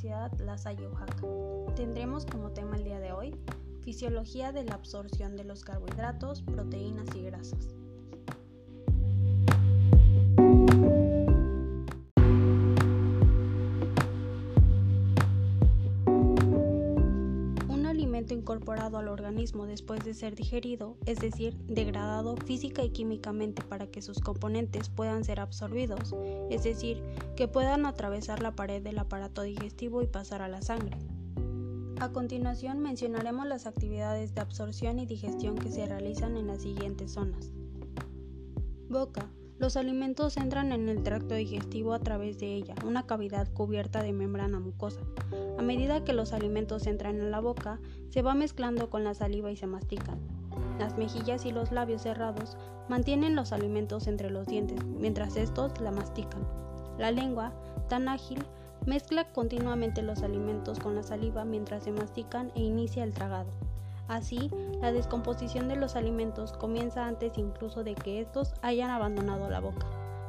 Universidad La Salle Oaxaca. Tendremos como tema el día de hoy fisiología de la absorción de los carbohidratos, proteínas y grasas. Incorporado al organismo después de ser digerido, es decir, degradado física y químicamente para que sus componentes puedan ser absorbidos, es decir, que puedan atravesar la pared del aparato digestivo y pasar a la sangre. A continuación mencionaremos las actividades de absorción y digestión que se realizan en las siguientes zonas. Boca. Los alimentos entran en el tracto digestivo a través de ella, una cavidad cubierta de membrana mucosa. A medida que los alimentos entran en la boca, se va mezclando con la saliva y se mastican. Las mejillas y los labios cerrados mantienen los alimentos entre los dientes, mientras estos la mastican. La lengua, tan ágil, mezcla continuamente los alimentos con la saliva mientras se mastican e inicia el tragado. Así, la descomposición de los alimentos comienza antes incluso de que estos hayan abandonado la boca.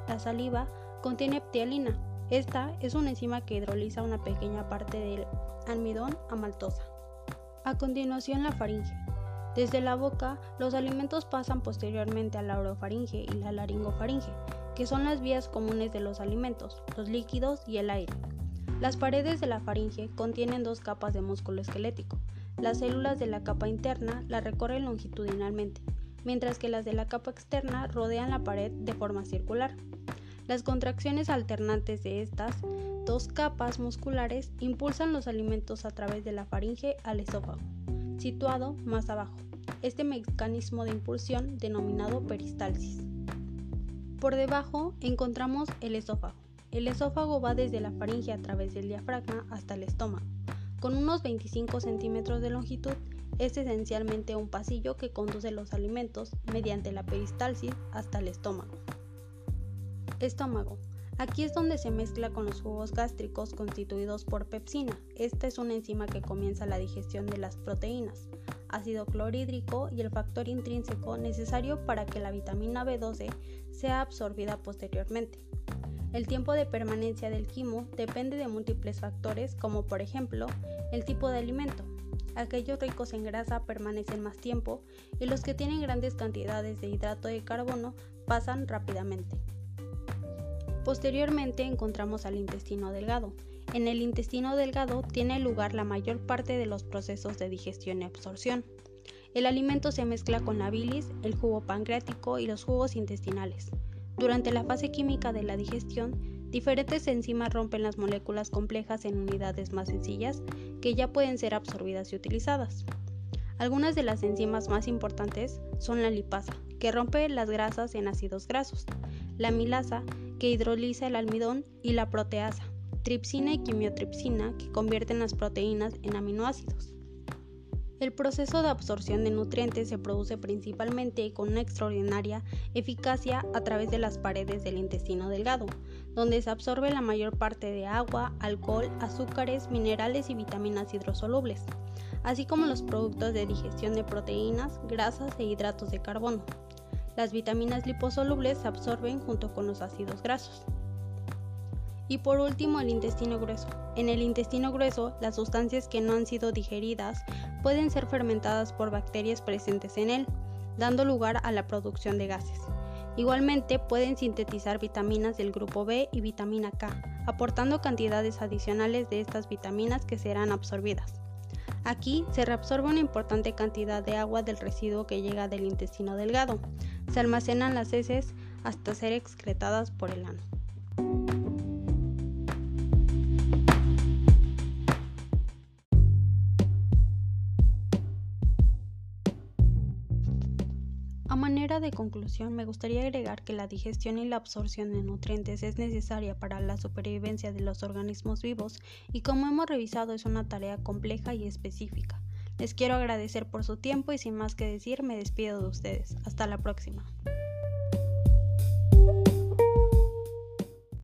La saliva contiene ptialina. Esta es una enzima que hidroliza una pequeña parte del almidón a maltosa. A continuación, la faringe. Desde la boca, los alimentos pasan posteriormente a la orofaringe y la laringofaringe, que son las vías comunes de los alimentos, los líquidos y el aire. Las paredes de la faringe contienen dos capas de músculo esquelético, las células de la capa interna la recorren longitudinalmente, mientras que las de la capa externa rodean la pared de forma circular. Las contracciones alternantes de estas dos capas musculares impulsan los alimentos a través de la faringe al esófago, situado más abajo. Este mecanismo de impulsión denominado peristalsis. Por debajo encontramos el esófago. El esófago va desde la faringe a través del diafragma hasta el estómago. Con unos 25 centímetros de longitud, es esencialmente un pasillo que conduce los alimentos mediante la peristalsis hasta el estómago. Estómago. Aquí es donde se mezcla con los jugos gástricos constituidos por pepsina. Esta es una enzima que comienza la digestión de las proteínas, ácido clorhídrico y el factor intrínseco necesario para que la vitamina B12 sea absorbida posteriormente. El tiempo de permanencia del quimo depende de múltiples factores como por ejemplo el tipo de alimento. Aquellos ricos en grasa permanecen más tiempo y los que tienen grandes cantidades de hidrato de carbono pasan rápidamente. Posteriormente encontramos al intestino delgado. En el intestino delgado tiene lugar la mayor parte de los procesos de digestión y absorción. El alimento se mezcla con la bilis, el jugo pancreático y los jugos intestinales. Durante la fase química de la digestión, diferentes enzimas rompen las moléculas complejas en unidades más sencillas que ya pueden ser absorbidas y utilizadas. Algunas de las enzimas más importantes son la lipasa, que rompe las grasas en ácidos grasos, la milasa, que hidroliza el almidón, y la proteasa, tripsina y quimiotripsina, que convierten las proteínas en aminoácidos. El proceso de absorción de nutrientes se produce principalmente con una extraordinaria eficacia a través de las paredes del intestino delgado, donde se absorbe la mayor parte de agua, alcohol, azúcares, minerales y vitaminas hidrosolubles, así como los productos de digestión de proteínas, grasas e hidratos de carbono. Las vitaminas liposolubles se absorben junto con los ácidos grasos. Y por último, el intestino grueso. En el intestino grueso, las sustancias que no han sido digeridas pueden ser fermentadas por bacterias presentes en él, dando lugar a la producción de gases. Igualmente pueden sintetizar vitaminas del grupo B y vitamina K, aportando cantidades adicionales de estas vitaminas que serán absorbidas. Aquí se reabsorbe una importante cantidad de agua del residuo que llega del intestino delgado. Se almacenan las heces hasta ser excretadas por el ano. De conclusión, me gustaría agregar que la digestión y la absorción de nutrientes es necesaria para la supervivencia de los organismos vivos y como hemos revisado es una tarea compleja y específica. Les quiero agradecer por su tiempo y sin más que decir me despido de ustedes. Hasta la próxima.